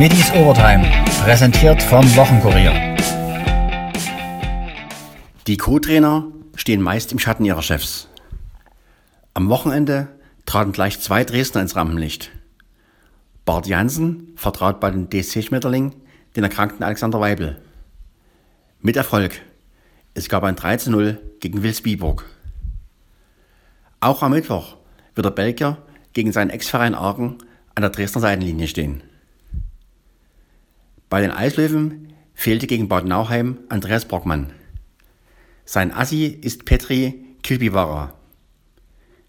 Schmittis Overtime, präsentiert vom Wochenkurier. Die Co-Trainer stehen meist im Schatten ihrer Chefs. Am Wochenende traten gleich zwei Dresdner ins Rampenlicht. Bart Jansen vertraut bei den DSC Schmetterling den erkrankten Alexander Weibel. Mit Erfolg. Es gab ein 3-0 gegen Wilsbiburg. Auch am Mittwoch wird der Belgier gegen seinen Ex-Verein Aachen an der Dresdner Seitenlinie stehen. Bei den Eislöwen fehlte gegen Bad Nauheim Andreas Brockmann. Sein Assi ist Petri Kilpivara.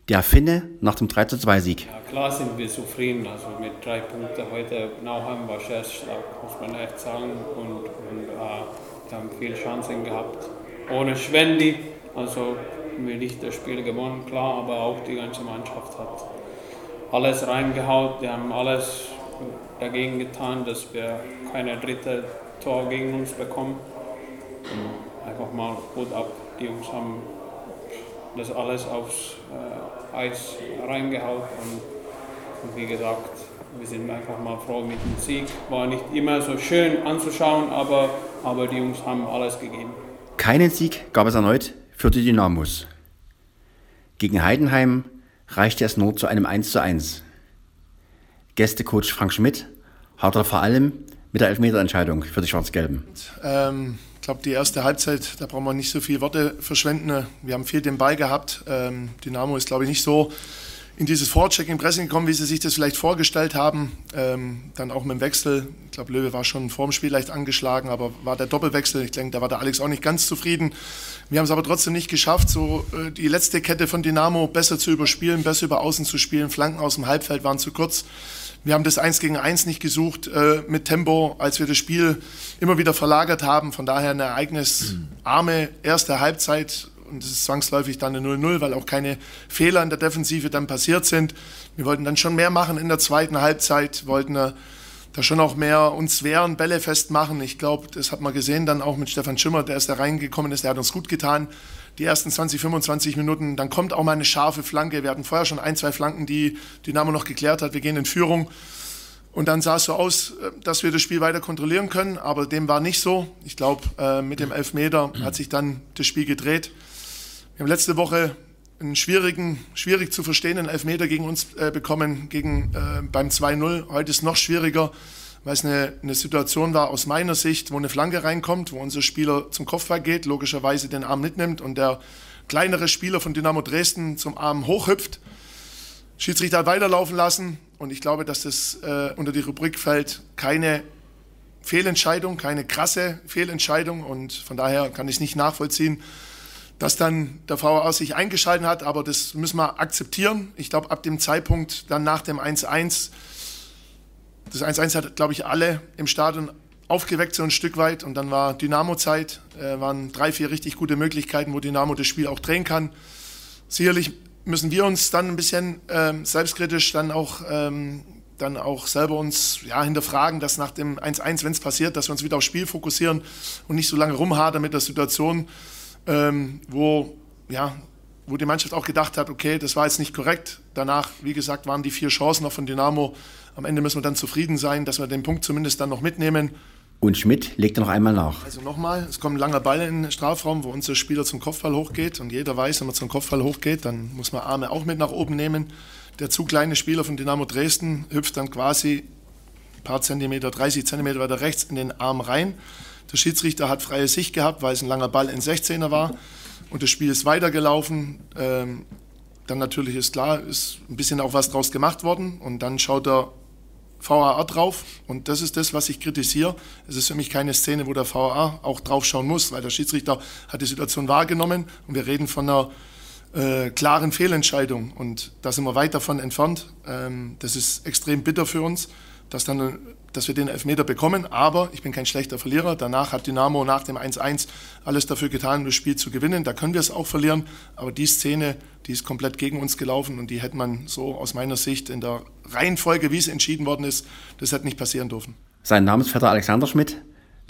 Der Finne nach dem 3-2-Sieg. Ja, klar sind wir zufrieden. Also mit drei Punkten heute Nauheim war sehr stark, muss man echt sagen. Und, und äh, wir haben viele Chancen gehabt. Ohne Schwendi, also haben wir nicht das Spiel gewonnen, klar, aber auch die ganze Mannschaft hat alles reingehaut. Wir haben alles dagegen getan, dass wir keine dritte Tor gegen uns bekommen. Und einfach mal gut ab. Die Jungs haben das alles aufs äh, Eis reingehaut und, und, wie gesagt, wir sind einfach mal froh mit dem Sieg. War nicht immer so schön anzuschauen, aber, aber die Jungs haben alles gegeben. Keinen Sieg gab es erneut für die Dynamos. Gegen Heidenheim reichte es nur zu einem 1:1. Gästecoach Frank Schmidt hadert vor allem mit der Elfmeterentscheidung für die Schwarz-Gelben. Ähm, ich glaube, die erste Halbzeit, da brauchen wir nicht so viele Worte verschwenden. Wir haben viel den Ball gehabt. Ähm, Dynamo ist, glaube ich, nicht so in dieses Vorcheck Pressing gekommen, wie sie sich das vielleicht vorgestellt haben. Ähm, dann auch mit dem Wechsel. Ich glaube, Löwe war schon vor dem Spiel leicht angeschlagen, aber war der Doppelwechsel. Ich denke, da war der Alex auch nicht ganz zufrieden. Wir haben es aber trotzdem nicht geschafft, so äh, die letzte Kette von Dynamo besser zu überspielen, besser über Außen zu spielen. Flanken aus dem Halbfeld waren zu kurz. Wir haben das Eins gegen Eins nicht gesucht äh, mit Tempo, als wir das Spiel immer wieder verlagert haben. Von daher eine ereignisarme erste Halbzeit. Und es ist zwangsläufig dann eine 0-0, weil auch keine Fehler in der Defensive dann passiert sind. Wir wollten dann schon mehr machen in der zweiten Halbzeit, wollten äh, da schon auch mehr uns wehren, Bälle festmachen. Ich glaube, das hat man gesehen dann auch mit Stefan Schimmer, der ist da reingekommen ist, der hat uns gut getan die ersten 20, 25 Minuten. Dann kommt auch mal eine scharfe Flanke. Wir hatten vorher schon ein, zwei Flanken, die Dynamo noch geklärt hat. Wir gehen in Führung. Und dann sah es so aus, äh, dass wir das Spiel weiter kontrollieren können, aber dem war nicht so. Ich glaube, äh, mit dem Elfmeter hat sich dann das Spiel gedreht. Wir haben letzte Woche einen schwierigen, schwierig zu verstehenden Elfmeter gegen uns äh, bekommen, gegen, beim 2-0. Heute ist es noch schwieriger weil es eine, eine Situation war aus meiner Sicht, wo eine Flanke reinkommt, wo unser Spieler zum Kopfball geht, logischerweise den Arm mitnimmt und der kleinere Spieler von Dynamo Dresden zum Arm hochhüpft. Schiedsrichter hat weiterlaufen lassen und ich glaube, dass das äh, unter die Rubrik fällt, keine Fehlentscheidung, keine krasse Fehlentscheidung und von daher kann ich es nicht nachvollziehen, dass dann der VAR sich eingeschaltet hat, aber das müssen wir akzeptieren. Ich glaube, ab dem Zeitpunkt dann nach dem 1-1 das 1-1 hat, glaube ich, alle im Stadion aufgeweckt so ein Stück weit und dann war Dynamo-Zeit, äh, waren drei, vier richtig gute Möglichkeiten, wo Dynamo das Spiel auch drehen kann. Sicherlich müssen wir uns dann ein bisschen ähm, selbstkritisch dann auch, ähm, dann auch selber uns ja, hinterfragen, dass nach dem 1-1, wenn es passiert, dass wir uns wieder aufs Spiel fokussieren und nicht so lange rumhadern mit der Situation, ähm, wo, ja, wo die Mannschaft auch gedacht hat, okay, das war jetzt nicht korrekt. Danach, wie gesagt, waren die vier Chancen noch von Dynamo am Ende müssen wir dann zufrieden sein, dass wir den Punkt zumindest dann noch mitnehmen. Und Schmidt legt noch einmal nach. Also nochmal, es kommt ein langer Ball in den Strafraum, wo unser Spieler zum Kopfball hochgeht. Und jeder weiß, wenn man zum Kopfball hochgeht, dann muss man Arme auch mit nach oben nehmen. Der zu kleine Spieler von Dynamo Dresden hüpft dann quasi ein paar Zentimeter, 30 Zentimeter weiter rechts in den Arm rein. Der Schiedsrichter hat freie Sicht gehabt, weil es ein langer Ball in 16er war. Und das Spiel ist weitergelaufen. Ähm, dann natürlich ist klar, ist ein bisschen auch was draus gemacht worden. Und dann schaut er VAR drauf und das ist das, was ich kritisiere. Es ist für mich keine Szene, wo der VAR auch drauf schauen muss, weil der Schiedsrichter hat die Situation wahrgenommen und wir reden von einer äh, klaren Fehlentscheidung und da sind wir weit davon entfernt. Ähm, das ist extrem bitter für uns, dass, dann, dass wir den Elfmeter bekommen, aber ich bin kein schlechter Verlierer. Danach hat Dynamo nach dem 1-1 alles dafür getan, um das Spiel zu gewinnen. Da können wir es auch verlieren, aber die Szene, die ist komplett gegen uns gelaufen und die hätte man so aus meiner Sicht in der Reihenfolge, wie es entschieden worden ist, das hätte nicht passieren dürfen. Sein Namensvetter Alexander Schmidt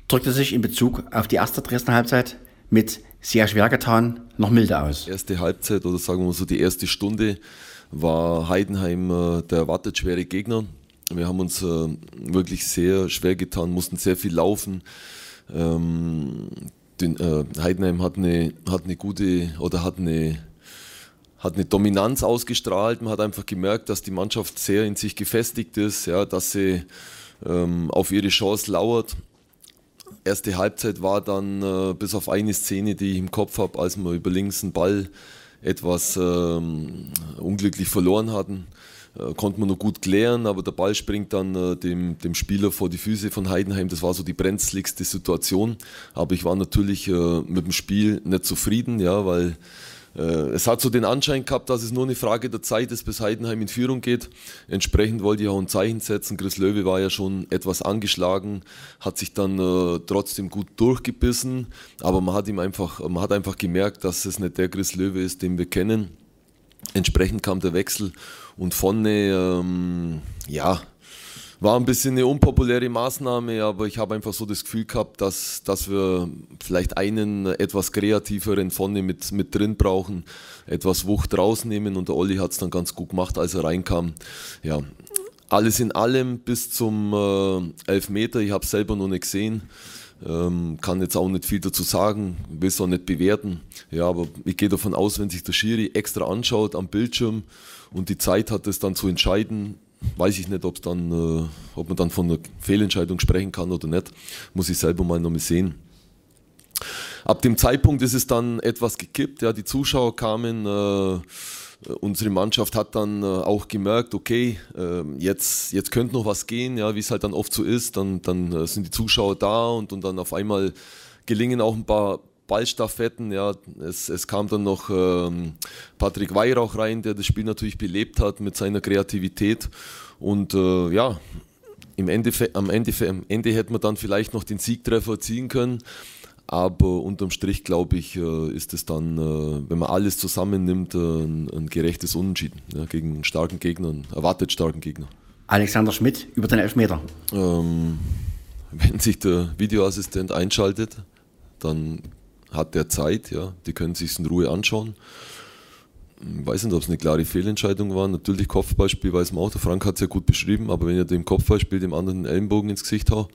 drückte sich in Bezug auf die erste Dresdner Halbzeit mit sehr schwer getan noch milde aus. Erste Halbzeit oder sagen wir so die erste Stunde war Heidenheim äh, der erwartet schwere Gegner. Wir haben uns äh, wirklich sehr schwer getan, mussten sehr viel laufen. Ähm, den, äh, Heidenheim hat eine, hat eine gute oder hat eine, hat eine Dominanz ausgestrahlt. Man hat einfach gemerkt, dass die Mannschaft sehr in sich gefestigt ist, ja, dass sie ähm, auf ihre Chance lauert. Erste Halbzeit war dann äh, bis auf eine Szene, die ich im Kopf habe, als wir über links einen Ball etwas ähm, unglücklich verloren hatten konnte man noch gut klären, aber der Ball springt dann äh, dem, dem Spieler vor die Füße von Heidenheim. Das war so die brenzligste Situation. Aber ich war natürlich äh, mit dem Spiel nicht zufrieden, ja, weil äh, es hat so den Anschein gehabt, dass es nur eine Frage der Zeit ist, bis Heidenheim in Führung geht. Entsprechend wollte ich auch ein Zeichen setzen. Chris Löwe war ja schon etwas angeschlagen, hat sich dann äh, trotzdem gut durchgebissen, aber man hat ihm einfach, man hat einfach gemerkt, dass es nicht der Chris Löwe ist, den wir kennen. Entsprechend kam der Wechsel und vorne, ähm, ja, war ein bisschen eine unpopuläre Maßnahme, aber ich habe einfach so das Gefühl gehabt, dass, dass wir vielleicht einen etwas kreativeren vorne mit, mit drin brauchen, etwas Wucht rausnehmen und der Olli hat es dann ganz gut gemacht, als er reinkam. Ja, alles in allem bis zum äh, Elfmeter, ich habe es selber noch nicht gesehen. Ähm, kann jetzt auch nicht viel dazu sagen, will es auch nicht bewerten. Ja, aber ich gehe davon aus, wenn sich der Schiri extra anschaut am Bildschirm und die Zeit hat, es dann zu entscheiden, weiß ich nicht, ob dann, äh, ob man dann von einer Fehlentscheidung sprechen kann oder nicht. Muss ich selber mal noch mal sehen. Ab dem Zeitpunkt ist es dann etwas gekippt. Ja, die Zuschauer kamen. Äh, unsere Mannschaft hat dann äh, auch gemerkt, okay, äh, jetzt, jetzt könnte noch was gehen, ja, wie es halt dann oft so ist. Dann, dann äh, sind die Zuschauer da und, und dann auf einmal gelingen auch ein paar Ballstaffetten. Ja, es, es kam dann noch ähm, Patrick Weihrauch rein, der das Spiel natürlich belebt hat mit seiner Kreativität. Und äh, ja, im Endeffekt, am, Ende, am Ende hätte man dann vielleicht noch den Siegtreffer ziehen können. Aber unterm Strich, glaube ich, äh, ist es dann, äh, wenn man alles zusammennimmt, äh, ein, ein gerechtes Unentschieden ja, gegen einen starken Gegner, einen erwartet starken Gegner. Alexander Schmidt über den Elfmeter. Ähm, wenn sich der Videoassistent einschaltet, dann hat der Zeit, ja, die können sich in Ruhe anschauen. Ich weiß nicht, ob es eine klare Fehlentscheidung war. Natürlich Kopfballspiel weiß man auch. Der Frank hat es ja gut beschrieben, aber wenn er dem Kopfballspiel dem anderen den Ellenbogen ins Gesicht haut,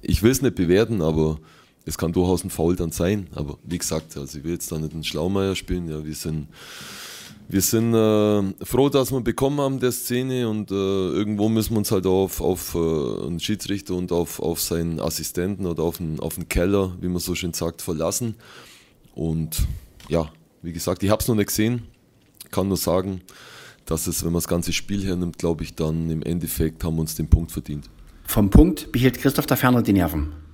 ich will es nicht bewerten, aber es kann durchaus ein Foul dann sein. Aber wie gesagt, also ich will jetzt da nicht einen Schlaumeier spielen. Ja, wir sind, wir sind äh, froh, dass wir bekommen haben der Szene und äh, irgendwo müssen wir uns halt auf, auf äh, einen Schiedsrichter und auf, auf seinen Assistenten oder auf einen, auf einen Keller, wie man so schön sagt, verlassen. Und ja, wie gesagt, ich habe es noch nicht gesehen. Kann nur sagen, dass es, wenn man das ganze Spiel hernimmt, glaube ich, dann im Endeffekt haben wir uns den Punkt verdient. Vom Punkt behielt Christoph der Ferner die Nerven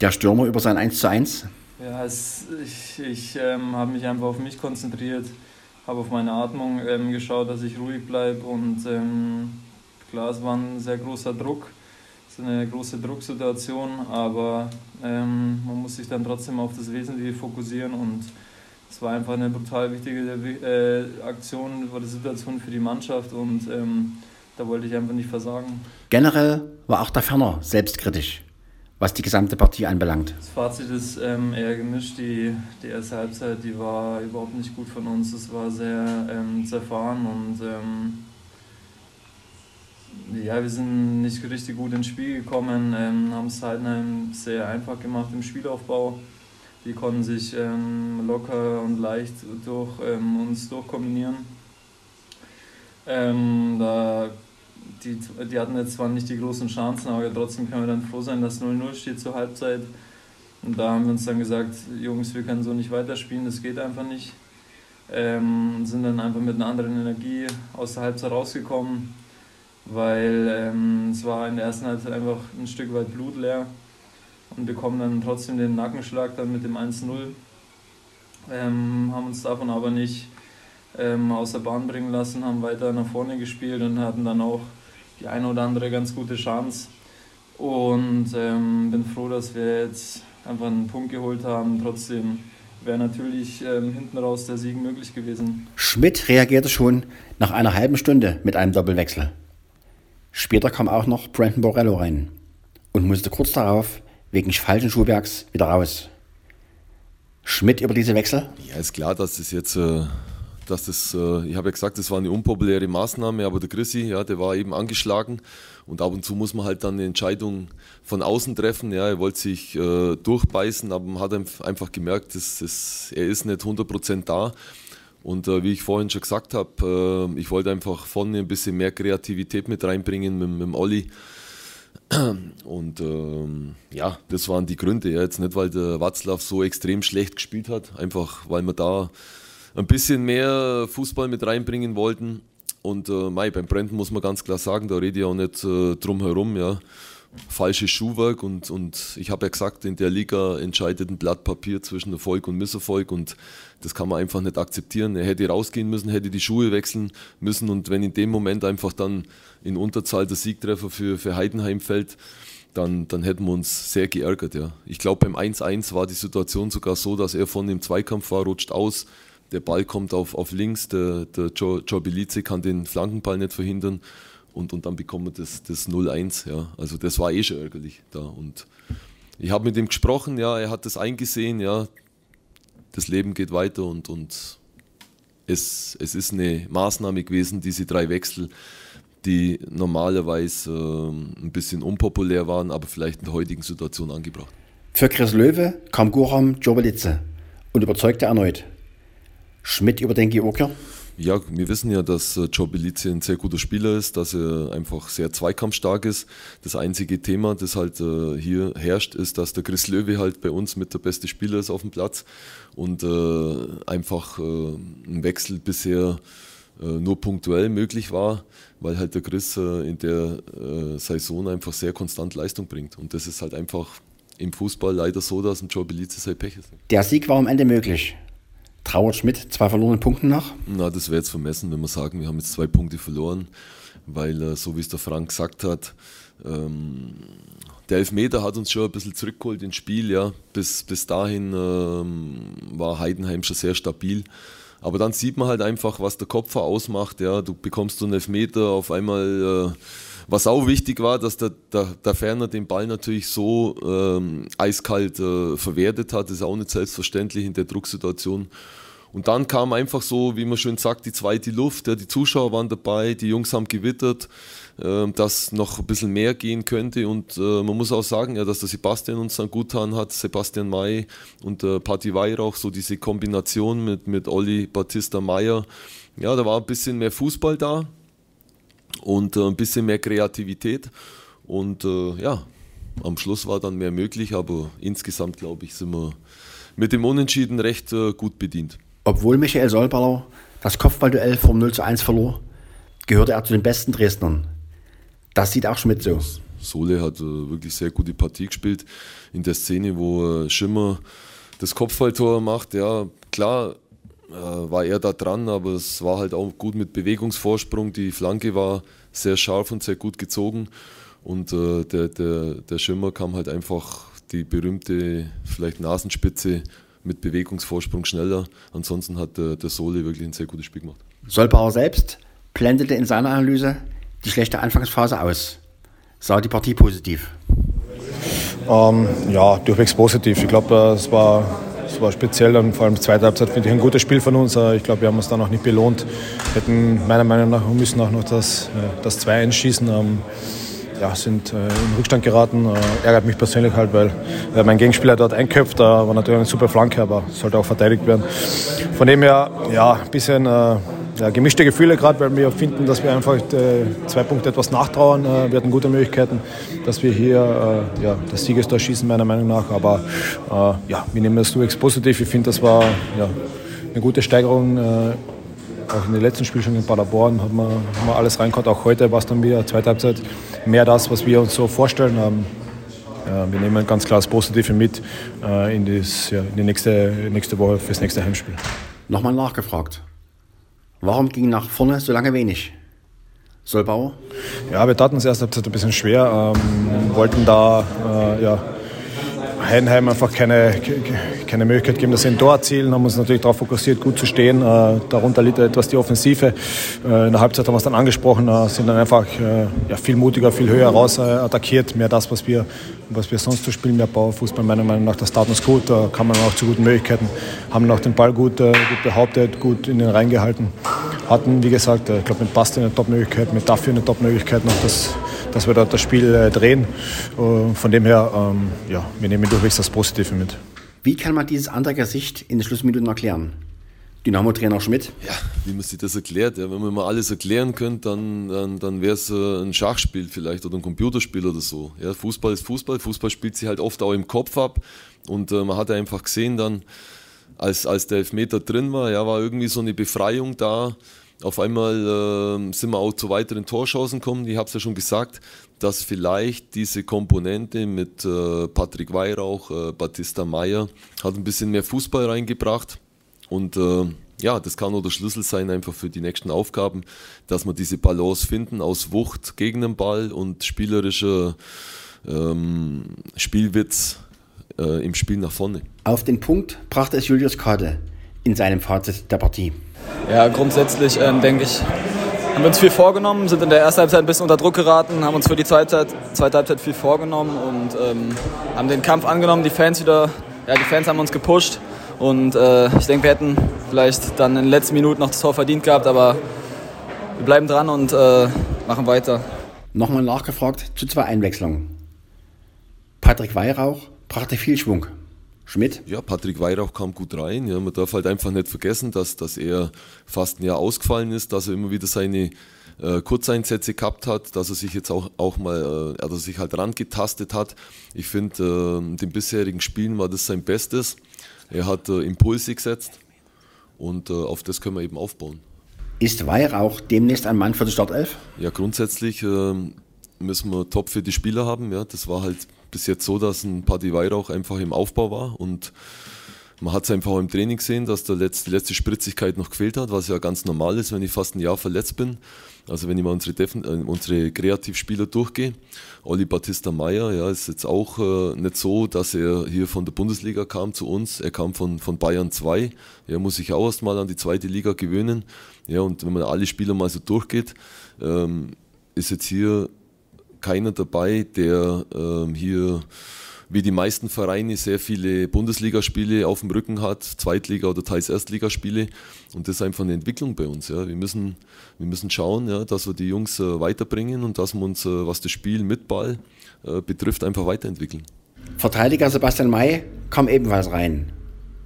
der Stürmer über sein 1 zu 1? Ja, es, ich, ich ähm, habe mich einfach auf mich konzentriert, habe auf meine Atmung ähm, geschaut, dass ich ruhig bleibe und ähm, klar, es war ein sehr großer Druck, es ist eine große Drucksituation, aber ähm, man muss sich dann trotzdem auf das Wesentliche fokussieren und es war einfach eine brutal wichtige äh, Aktion, war die Situation für die Mannschaft und ähm, da wollte ich einfach nicht versagen. Generell war auch der Ferner selbstkritisch was die gesamte Partie anbelangt. Das Fazit ist ähm, eher gemischt. Die, die erste Halbzeit, die war überhaupt nicht gut von uns. Es war sehr ähm, zerfahren und ähm, ja, wir sind nicht richtig gut ins Spiel gekommen, ähm, haben es Heidenheim sehr einfach gemacht im Spielaufbau. Die konnten sich ähm, locker und leicht durch ähm, uns durchkombinieren. da die, die hatten jetzt zwar nicht die großen Chancen, aber trotzdem können wir dann froh sein, dass 0-0 steht zur Halbzeit. Und da haben wir uns dann gesagt, Jungs, wir können so nicht weiterspielen, das geht einfach nicht. Ähm, sind dann einfach mit einer anderen Energie aus der Halbzeit rausgekommen, weil ähm, es war in der ersten Halbzeit einfach ein Stück weit blutleer und bekommen dann trotzdem den Nackenschlag dann mit dem 1-0. Ähm, haben uns davon aber nicht ähm, aus der Bahn bringen lassen, haben weiter nach vorne gespielt und hatten dann auch die eine oder andere ganz gute Chance. Und ähm, bin froh, dass wir jetzt einfach einen Punkt geholt haben. Trotzdem wäre natürlich ähm, hinten raus der Sieg möglich gewesen. Schmidt reagierte schon nach einer halben Stunde mit einem Doppelwechsel. Später kam auch noch Brandon Borello rein und musste kurz darauf wegen falschen Schuhwerks wieder raus. Schmidt über diese Wechsel? Ja, ist klar, dass es jetzt äh, dass das, äh, ich habe ja gesagt, das war eine unpopuläre Maßnahme, aber der Chrissy, ja, der war eben angeschlagen und ab und zu muss man halt dann eine Entscheidung von außen treffen. Ja, er wollte sich äh, durchbeißen, aber man hat einfach gemerkt, dass, dass er ist nicht 100% da. Und äh, wie ich vorhin schon gesagt habe, äh, ich wollte einfach vorne ein bisschen mehr Kreativität mit reinbringen mit, mit dem Olli. Und ähm, ja, das waren die Gründe. Ja. Jetzt nicht, weil der Watzlaw so extrem schlecht gespielt hat, einfach weil wir da ein bisschen mehr Fußball mit reinbringen wollten. Und äh, mei, beim Brandon muss man ganz klar sagen, da rede ich auch nicht äh, drum herum. Ja. Falsches Schuhwerk und, und ich habe ja gesagt, in der Liga entscheidet ein Blatt Papier zwischen Erfolg und Misserfolg und das kann man einfach nicht akzeptieren. Er hätte rausgehen müssen, hätte die Schuhe wechseln müssen und wenn in dem Moment einfach dann in Unterzahl der Siegtreffer für, für Heidenheim fällt, dann, dann hätten wir uns sehr geärgert. Ja. Ich glaube, beim 1-1 war die Situation sogar so, dass er von dem Zweikampf war, rutscht aus, der Ball kommt auf, auf links, der, der Joe, Belize kann den Flankenball nicht verhindern und, und dann bekommen wir das, das 0-1. Ja. Also das war eh schon ärgerlich da. Und ich habe mit ihm gesprochen, ja, er hat das eingesehen, ja, das Leben geht weiter und, und es, es ist eine Maßnahme gewesen, diese drei Wechsel, die normalerweise äh, ein bisschen unpopulär waren, aber vielleicht in der heutigen Situation angebracht. Für Chris Löwe kam Guram Jobelitze und überzeugte erneut. Schmidt über den Georgier? Ja, wir wissen ja, dass äh, Joe Belize ein sehr guter Spieler ist, dass er einfach sehr zweikampfstark ist. Das einzige Thema, das halt äh, hier herrscht, ist, dass der Chris Löwe halt bei uns mit der beste Spieler ist auf dem Platz und äh, einfach ein Wechsel bisher nur punktuell möglich war, weil halt der Chris in der Saison einfach sehr konstant Leistung bringt. Und das ist halt einfach im Fußball leider so, dass ein Joe Belize sein Pech ist. Der Sieg war am Ende möglich. Trauert Schmidt zwei verlorenen Punkten nach? Na, das wäre jetzt vermessen, wenn wir sagen, wir haben jetzt zwei Punkte verloren, weil, äh, so wie es der Frank gesagt hat, ähm, der Elfmeter hat uns schon ein bisschen zurückgeholt ins Spiel. Ja. Bis, bis dahin ähm, war Heidenheim schon sehr stabil. Aber dann sieht man halt einfach, was der Kopf ausmacht. Ja. Du bekommst so einen Elfmeter auf einmal. Äh, was auch wichtig war, dass der, der, der Ferner den Ball natürlich so ähm, eiskalt äh, verwertet hat, das ist auch nicht selbstverständlich in der Drucksituation. Und dann kam einfach so, wie man schön sagt, die zweite Luft. Ja, die Zuschauer waren dabei, die Jungs haben gewittert, äh, dass noch ein bisschen mehr gehen könnte. Und äh, man muss auch sagen, ja, dass der Sebastian uns dann gut getan hat, Sebastian May und äh, Patti Weihrauch, so diese Kombination mit, mit Olli Battista Meyer. Ja, da war ein bisschen mehr Fußball da und äh, ein bisschen mehr Kreativität. Und äh, ja, am Schluss war dann mehr möglich, aber insgesamt glaube ich, sind wir mit dem Unentschieden recht äh, gut bedient. Obwohl Michael Solballer das Kopfballduell vom 0 zu 1 verlor, gehörte er zu den besten Dresdnern. Das sieht auch Schmidt so. Sole hat wirklich sehr gute Partie gespielt in der Szene, wo Schimmer das Kopfballtor macht. Ja, klar, war er da dran, aber es war halt auch gut mit Bewegungsvorsprung. Die Flanke war sehr scharf und sehr gut gezogen. Und äh, der, der, der Schimmer kam halt einfach die berühmte vielleicht Nasenspitze mit Bewegungsvorsprung schneller. Ansonsten hat der, der Sole wirklich ein sehr gutes Spiel gemacht. Solbauer selbst blendete in seiner Analyse die schlechte Anfangsphase aus. Sah die Partie positiv? Ähm, ja, durchwegs positiv. Ich glaube, äh, es war es war speziell dann vor allem die zweite Halbzeit finde ich ein gutes Spiel von uns. Ich glaube, wir haben uns da noch nicht belohnt. Wir hätten meiner Meinung nach müssen auch noch das, äh, das 2-1 schießen. Ähm, ja, sind äh, in Rückstand geraten. Äh, ärgert mich persönlich halt, weil mein Gegenspieler dort einköpft. War natürlich eine super Flanke, aber sollte auch verteidigt werden. Von dem her, ja, ein bisschen ja, gemischte Gefühle gerade, weil wir finden, dass wir einfach äh, zwei Punkte etwas nachtrauern. Äh, wir hatten gute Möglichkeiten, dass wir hier äh, ja, das Siegestor schießen, meiner Meinung nach. Aber äh, ja, wir nehmen das durchwegs positiv. Ich finde, das war ja, eine gute Steigerung. Äh, auch in den letzten Spielen schon in Paderborn hat man, hat man alles reinkommt. Auch heute war es dann wieder zweite Halbzeit mehr das, was wir uns so vorstellen haben. wir nehmen ganz klar das Positive mit äh, in, das, ja, in die nächste, nächste Woche fürs nächste Heimspiel. Nochmal nachgefragt. Warum ging nach vorne so lange wenig? Solbauer? Ja, wir taten es erst ein bisschen schwer, ähm, wollten da äh, ja, Heidenheim einfach keine, keine Möglichkeit gegeben, dass sie ein Tor erzielen. Haben uns natürlich darauf fokussiert, gut zu stehen. Äh, darunter litt etwas die Offensive. Äh, in der Halbzeit haben wir es dann angesprochen, äh, sind dann einfach ja, viel mutiger, viel höher raus attackiert. Mehr das, was wir, was wir sonst zu spielen, mehr Baufußball. Meiner Meinung nach, der Status gut. Da kam man auch zu guten Möglichkeiten. Haben noch den Ball gut, gut behauptet, gut in den Rhein gehalten. Hatten, wie gesagt, ich glaube, mit Basti eine Top-Möglichkeit, mit Dafür eine Top-Möglichkeit noch, dass, dass wir dort das Spiel drehen. Von dem her, ähm, ja, wir nehmen durchwegs das Positive mit. Wie kann man dieses andere Sicht in den Schlussminuten erklären? Dynamo-Trainer Schmidt? Ja, wie man sich das erklärt. Ja, wenn man mal alles erklären könnte, dann, dann, dann wäre es äh, ein Schachspiel vielleicht oder ein Computerspiel oder so. Ja, Fußball ist Fußball. Fußball spielt sich halt oft auch im Kopf ab. Und äh, man hat einfach gesehen dann, als, als der Elfmeter drin war, ja, war irgendwie so eine Befreiung da. Auf einmal äh, sind wir auch zu weiteren Torschancen gekommen. Ich habe es ja schon gesagt, dass vielleicht diese Komponente mit äh, Patrick Weihrauch, äh, Batista Meyer, hat ein bisschen mehr Fußball reingebracht. Und äh, ja, das kann auch der Schlüssel sein einfach für die nächsten Aufgaben, dass wir diese Balance finden aus Wucht gegen den Ball und spielerischer ähm, Spielwitz äh, im Spiel nach vorne. Auf den Punkt brachte es Julius Kade in seinem Fazit der Partie. Ja, grundsätzlich ähm, denke ich, haben wir uns viel vorgenommen, sind in der ersten Halbzeit ein bisschen unter Druck geraten, haben uns für die zweite, zweite Halbzeit viel vorgenommen und ähm, haben den Kampf angenommen. Die Fans wieder, ja, die Fans haben uns gepusht und äh, ich denke, wir hätten vielleicht dann in den letzten Minuten noch das Tor verdient gehabt, aber wir bleiben dran und äh, machen weiter. Nochmal nachgefragt zu zwei Einwechslungen. Patrick Weihrauch brachte viel Schwung. Schmidt? Ja, Patrick Weihrauch kam gut rein. Ja, man darf halt einfach nicht vergessen, dass, dass er fast ein Jahr ausgefallen ist, dass er immer wieder seine äh, Kurzeinsätze gehabt hat, dass er sich jetzt auch, auch mal, äh, also sich halt rangetastet hat. Ich finde, äh, in den bisherigen Spielen war das sein Bestes. Er hat äh, Impulse gesetzt und äh, auf das können wir eben aufbauen. Ist Weihrauch demnächst ein Mann für die Startelf? Ja, grundsätzlich äh, müssen wir top für die Spieler haben. Ja, das war halt bis jetzt so, dass ein Paddy Weihrauch einfach im Aufbau war und man hat es einfach auch im Training gesehen, dass der letzte, die letzte Spritzigkeit noch gefehlt hat, was ja ganz normal ist, wenn ich fast ein Jahr verletzt bin. Also wenn ich mal unsere, Defen äh, unsere Kreativspieler durchgehe. Olli Battista Meyer, ja, ist jetzt auch äh, nicht so, dass er hier von der Bundesliga kam zu uns. Er kam von, von Bayern 2. Er muss sich auch erst mal an die zweite Liga gewöhnen. Ja, und wenn man alle Spieler mal so durchgeht, ähm, ist jetzt hier keiner dabei, der ähm, hier wie die meisten Vereine sehr viele Bundesligaspiele auf dem Rücken hat, Zweitliga- oder teils Erstligaspiele. Und das ist einfach eine Entwicklung bei uns. Ja. Wir, müssen, wir müssen schauen, ja, dass wir die Jungs äh, weiterbringen und dass wir uns, äh, was das Spiel mit Ball äh, betrifft, einfach weiterentwickeln. Verteidiger Sebastian May kam ebenfalls rein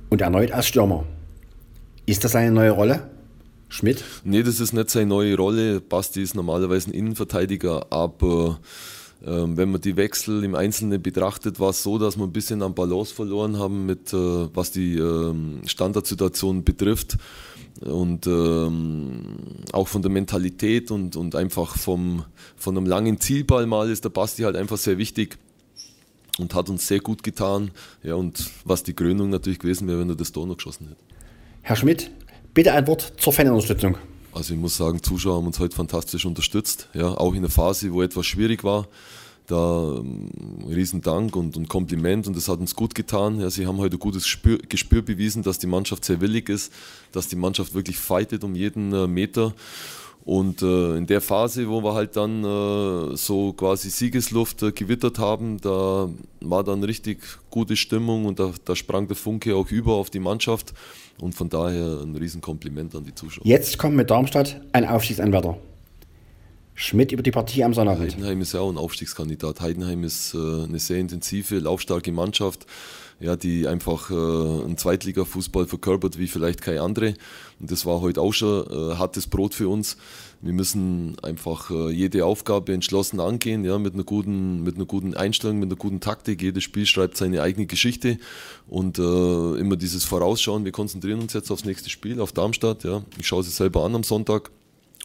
und erneut als Stürmer. Ist das eine neue Rolle? Schmidt? Nee, das ist nicht seine neue Rolle. Basti ist normalerweise ein Innenverteidiger, aber ähm, wenn man die Wechsel im Einzelnen betrachtet, war es so, dass wir ein bisschen an Balance verloren haben, mit, äh, was die ähm, Standardsituation betrifft. Und ähm, auch von der Mentalität und, und einfach vom, von einem langen Zielball mal ist der Basti halt einfach sehr wichtig und hat uns sehr gut getan. Ja, und was die Krönung natürlich gewesen wäre, wenn er das Tor noch geschossen hätte. Herr Schmidt, Bitte ein Wort zur Fanunterstützung. Also ich muss sagen, Zuschauer haben uns heute fantastisch unterstützt. Ja, auch in der Phase, wo etwas schwierig war. Da ähm, Riesendank und, und Kompliment und das hat uns gut getan. Ja, sie haben heute ein gutes Gespür, Gespür bewiesen, dass die Mannschaft sehr willig ist, dass die Mannschaft wirklich fightet um jeden äh, Meter. Und äh, in der Phase, wo wir halt dann äh, so quasi Siegesluft äh, gewittert haben, da war dann richtig gute Stimmung und da, da, sprang der Funke auch über auf die Mannschaft. Und von daher ein Riesenkompliment an die Zuschauer. Jetzt kommt mit Darmstadt ein Aufstiegsanwärter. Schmidt über die Partie am Sonnabend. Heidenheim ist ja auch ein Aufstiegskandidat. Heidenheim ist äh, eine sehr intensive, laufstarke Mannschaft ja, die einfach äh, einen Zweitliga-Fußball verkörpert wie vielleicht keine andere. Und das war heute auch schon äh, hartes Brot für uns. Wir müssen einfach äh, jede Aufgabe entschlossen angehen, ja, mit einer guten, mit einer guten Einstellung, mit einer guten Taktik. Jedes Spiel schreibt seine eigene Geschichte und äh, immer dieses Vorausschauen. Wir konzentrieren uns jetzt aufs nächste Spiel, auf Darmstadt. Ja. Ich schaue es selber an am Sonntag.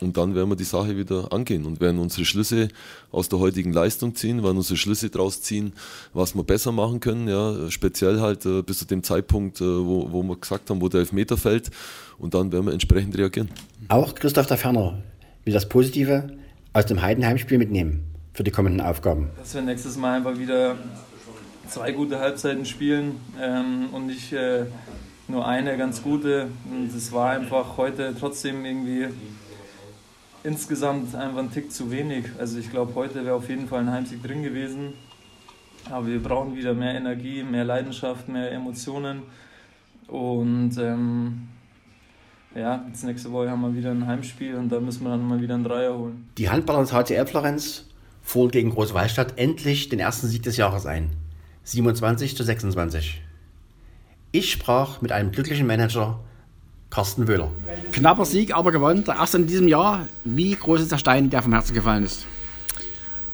Und dann werden wir die Sache wieder angehen und werden unsere Schlüsse aus der heutigen Leistung ziehen, werden unsere Schlüsse daraus ziehen, was wir besser machen können. Ja, speziell halt äh, bis zu dem Zeitpunkt, äh, wo, wo wir gesagt haben, wo der Elfmeter fällt. Und dann werden wir entsprechend reagieren. Auch Christoph der Ferner will das Positive aus dem Heidenheim-Spiel mitnehmen für die kommenden Aufgaben. Dass wir nächstes Mal einfach wieder zwei gute Halbzeiten spielen ähm, und nicht äh, nur eine ganz gute. Und es war einfach heute trotzdem irgendwie insgesamt einfach ein Tick zu wenig. Also ich glaube, heute wäre auf jeden Fall ein Heimsieg drin gewesen. Aber wir brauchen wieder mehr Energie, mehr Leidenschaft, mehr Emotionen. Und ähm, ja, jetzt nächste Woche haben wir wieder ein Heimspiel und da müssen wir dann mal wieder einen Dreier holen. Die Handballer des HCL Florenz fuhren gegen Großwallstadt endlich den ersten Sieg des Jahres ein. 27 zu 26. Ich sprach mit einem glücklichen Manager, Carsten Wöhler. Knapper Sieg, aber gewonnen. Der erste in diesem Jahr. Wie groß ist der Stein, der vom Herzen gefallen ist?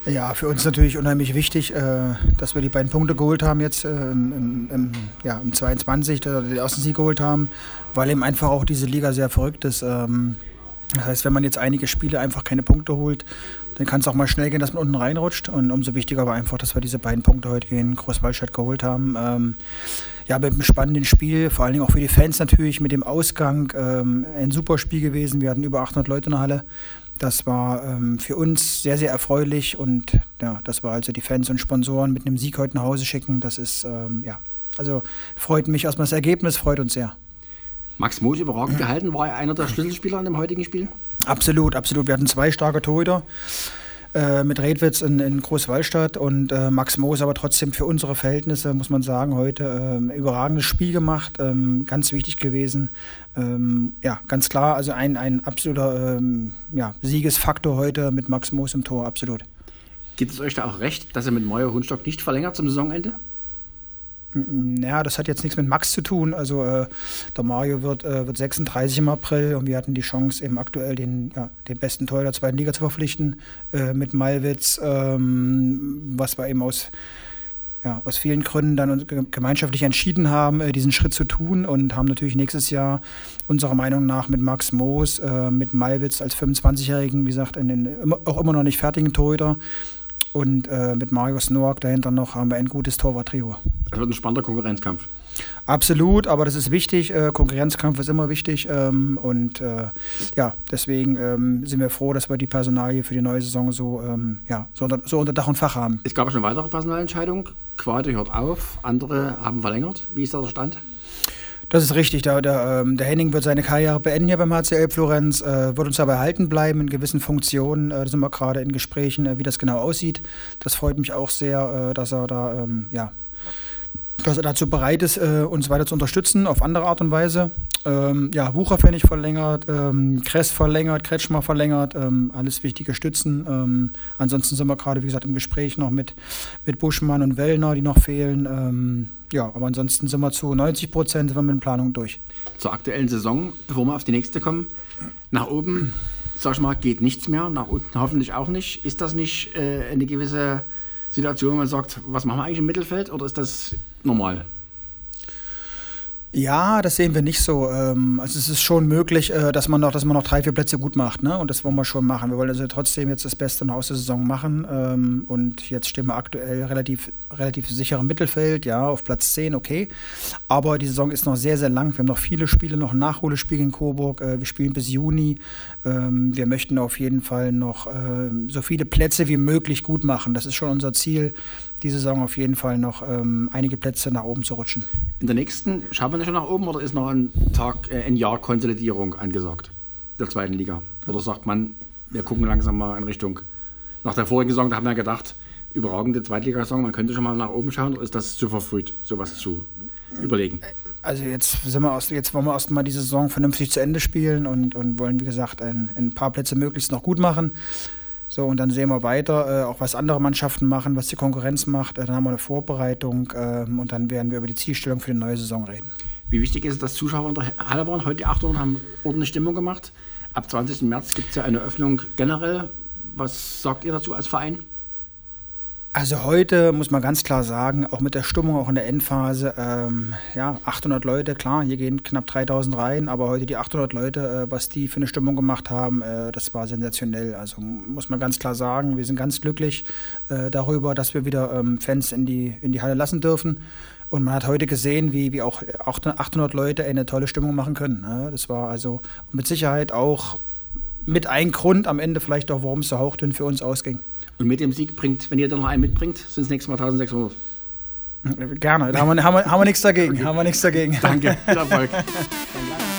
Ja, für uns natürlich unheimlich wichtig, äh, dass wir die beiden Punkte geholt haben jetzt äh, im, im, ja, im 22, dass wir den ersten Sieg geholt haben, weil eben einfach auch diese Liga sehr verrückt ist. Ähm, das heißt, wenn man jetzt einige Spiele einfach keine Punkte holt, dann kann es auch mal schnell gehen, dass man unten reinrutscht. Und umso wichtiger war einfach, dass wir diese beiden Punkte heute gegen Großwaldstadt geholt haben. Ja, mit einem spannenden Spiel, vor allen Dingen auch für die Fans natürlich, mit dem Ausgang. Ähm, ein super Spiel gewesen. Wir hatten über 800 Leute in der Halle. Das war ähm, für uns sehr, sehr erfreulich und ja, das war also die Fans und Sponsoren mit einem Sieg heute nach Hause schicken. Das ist, ähm, ja, also freut mich erstmal das Ergebnis, freut uns sehr. Max Moos überragend gehalten, war er einer der Schlüsselspieler in dem heutigen Spiel? Absolut, absolut. Wir hatten zwei starke Torhüter äh, mit Redwitz in, in Großwallstadt und äh, Max Moos, aber trotzdem für unsere Verhältnisse, muss man sagen, heute äh, überragendes Spiel gemacht, ähm, ganz wichtig gewesen. Ähm, ja, ganz klar, also ein, ein absoluter ähm, ja, Siegesfaktor heute mit Max Moos im Tor, absolut. Gibt es euch da auch recht, dass er mit Meuer Hundstock nicht verlängert zum Saisonende? Ja, das hat jetzt nichts mit Max zu tun. Also äh, der Mario wird, äh, wird 36 im April und wir hatten die Chance, eben aktuell den, ja, den besten Tor der zweiten Liga zu verpflichten äh, mit Malwitz, ähm, was wir eben aus, ja, aus vielen Gründen dann gemeinschaftlich entschieden haben, äh, diesen Schritt zu tun und haben natürlich nächstes Jahr unserer Meinung nach mit Max Moos, äh, mit Malwitz als 25-Jährigen, wie gesagt, in den auch immer noch nicht fertigen Torhüter und äh, mit Marius Noack dahinter noch haben wir ein gutes Torwart-Trio. Es wird ein spannender Konkurrenzkampf. Absolut, aber das ist wichtig. Äh, Konkurrenzkampf ist immer wichtig. Ähm, und äh, ja, deswegen ähm, sind wir froh, dass wir die Personalie für die neue Saison so, ähm, ja, so, unter, so unter Dach und Fach haben. Es gab schon weitere Personalentscheidungen. Quade hört auf, andere haben verlängert. Wie ist da der Stand? Das ist richtig. Der, der, der, Henning wird seine Karriere beenden hier beim HCL Florenz, äh, wird uns dabei halten bleiben in gewissen Funktionen. Äh, da sind wir gerade in Gesprächen, äh, wie das genau aussieht. Das freut mich auch sehr, dass er da ähm, ja, dass er dazu bereit ist, äh, uns weiter zu unterstützen, auf andere Art und Weise. Ähm, ja, Wucherpfennig verlängert, ähm, Kress verlängert, Kretschmer verlängert, ähm, alles wichtige Stützen. Ähm, ansonsten sind wir gerade, wie gesagt, im Gespräch noch mit, mit Buschmann und Wellner, die noch fehlen. Ähm, ja, aber ansonsten sind wir zu 90 Prozent mit der Planung durch. Zur aktuellen Saison, bevor wir auf die nächste kommen, nach oben, sag ich mal, geht nichts mehr, nach unten hoffentlich auch nicht. Ist das nicht äh, eine gewisse Situation, wo man sagt, was machen wir eigentlich im Mittelfeld oder ist das normal? Ja, das sehen wir nicht so. Ähm, also es ist schon möglich, äh, dass man noch, dass man noch drei, vier Plätze gut macht, ne? Und das wollen wir schon machen. Wir wollen also trotzdem jetzt das Beste noch aus der Saison machen. Ähm, und jetzt stehen wir aktuell relativ, relativ sicher im Mittelfeld, ja, auf Platz 10, okay. Aber die Saison ist noch sehr, sehr lang. Wir haben noch viele Spiele, noch ein Nachholespiel in Coburg. Äh, wir spielen bis Juni. Ähm, wir möchten auf jeden Fall noch so viele Plätze wie möglich gut machen. Das ist schon unser Ziel, die Saison auf jeden Fall noch einige Plätze nach oben zu rutschen. In der nächsten schauen wir schon nach oben oder ist noch ein Tag, äh, ein Jahr Konsolidierung angesagt der zweiten Liga? Oder sagt man, wir gucken langsam mal in Richtung, nach der vorigen Saison, da haben wir gedacht, überragende Zweitligasaison, man könnte schon mal nach oben schauen oder ist das zu verfrüht, sowas zu überlegen? Also jetzt sind wir aus, jetzt wollen wir erstmal die Saison vernünftig zu Ende spielen und, und wollen, wie gesagt, ein, ein paar Plätze möglichst noch gut machen. So, und dann sehen wir weiter, äh, auch was andere Mannschaften machen, was die Konkurrenz macht. Äh, dann haben wir eine Vorbereitung äh, und dann werden wir über die Zielstellung für die neue Saison reden. Wie wichtig ist es, dass Zuschauer in der Halle waren? Heute die 800 haben ordentlich Stimmung gemacht. Ab 20. März gibt es ja eine Öffnung generell. Was sagt ihr dazu als Verein? Also heute muss man ganz klar sagen, auch mit der Stimmung, auch in der Endphase, ähm, ja, 800 Leute, klar, hier gehen knapp 3000 rein, aber heute die 800 Leute, äh, was die für eine Stimmung gemacht haben, äh, das war sensationell. Also muss man ganz klar sagen, wir sind ganz glücklich äh, darüber, dass wir wieder ähm, Fans in die, in die Halle lassen dürfen. Und man hat heute gesehen, wie, wie auch 800 Leute eine tolle Stimmung machen können. Ne? Das war also mit Sicherheit auch mit ein Grund am Ende vielleicht auch, warum es so hauchdünn für uns ausging. Und mit dem Sieg bringt, wenn ihr da noch einen mitbringt, sind es nächstes Mal 1600. Gerne, da haben wir, haben wir, haben wir nichts dagegen. Haben wir nichts dagegen. Danke, Erfolg.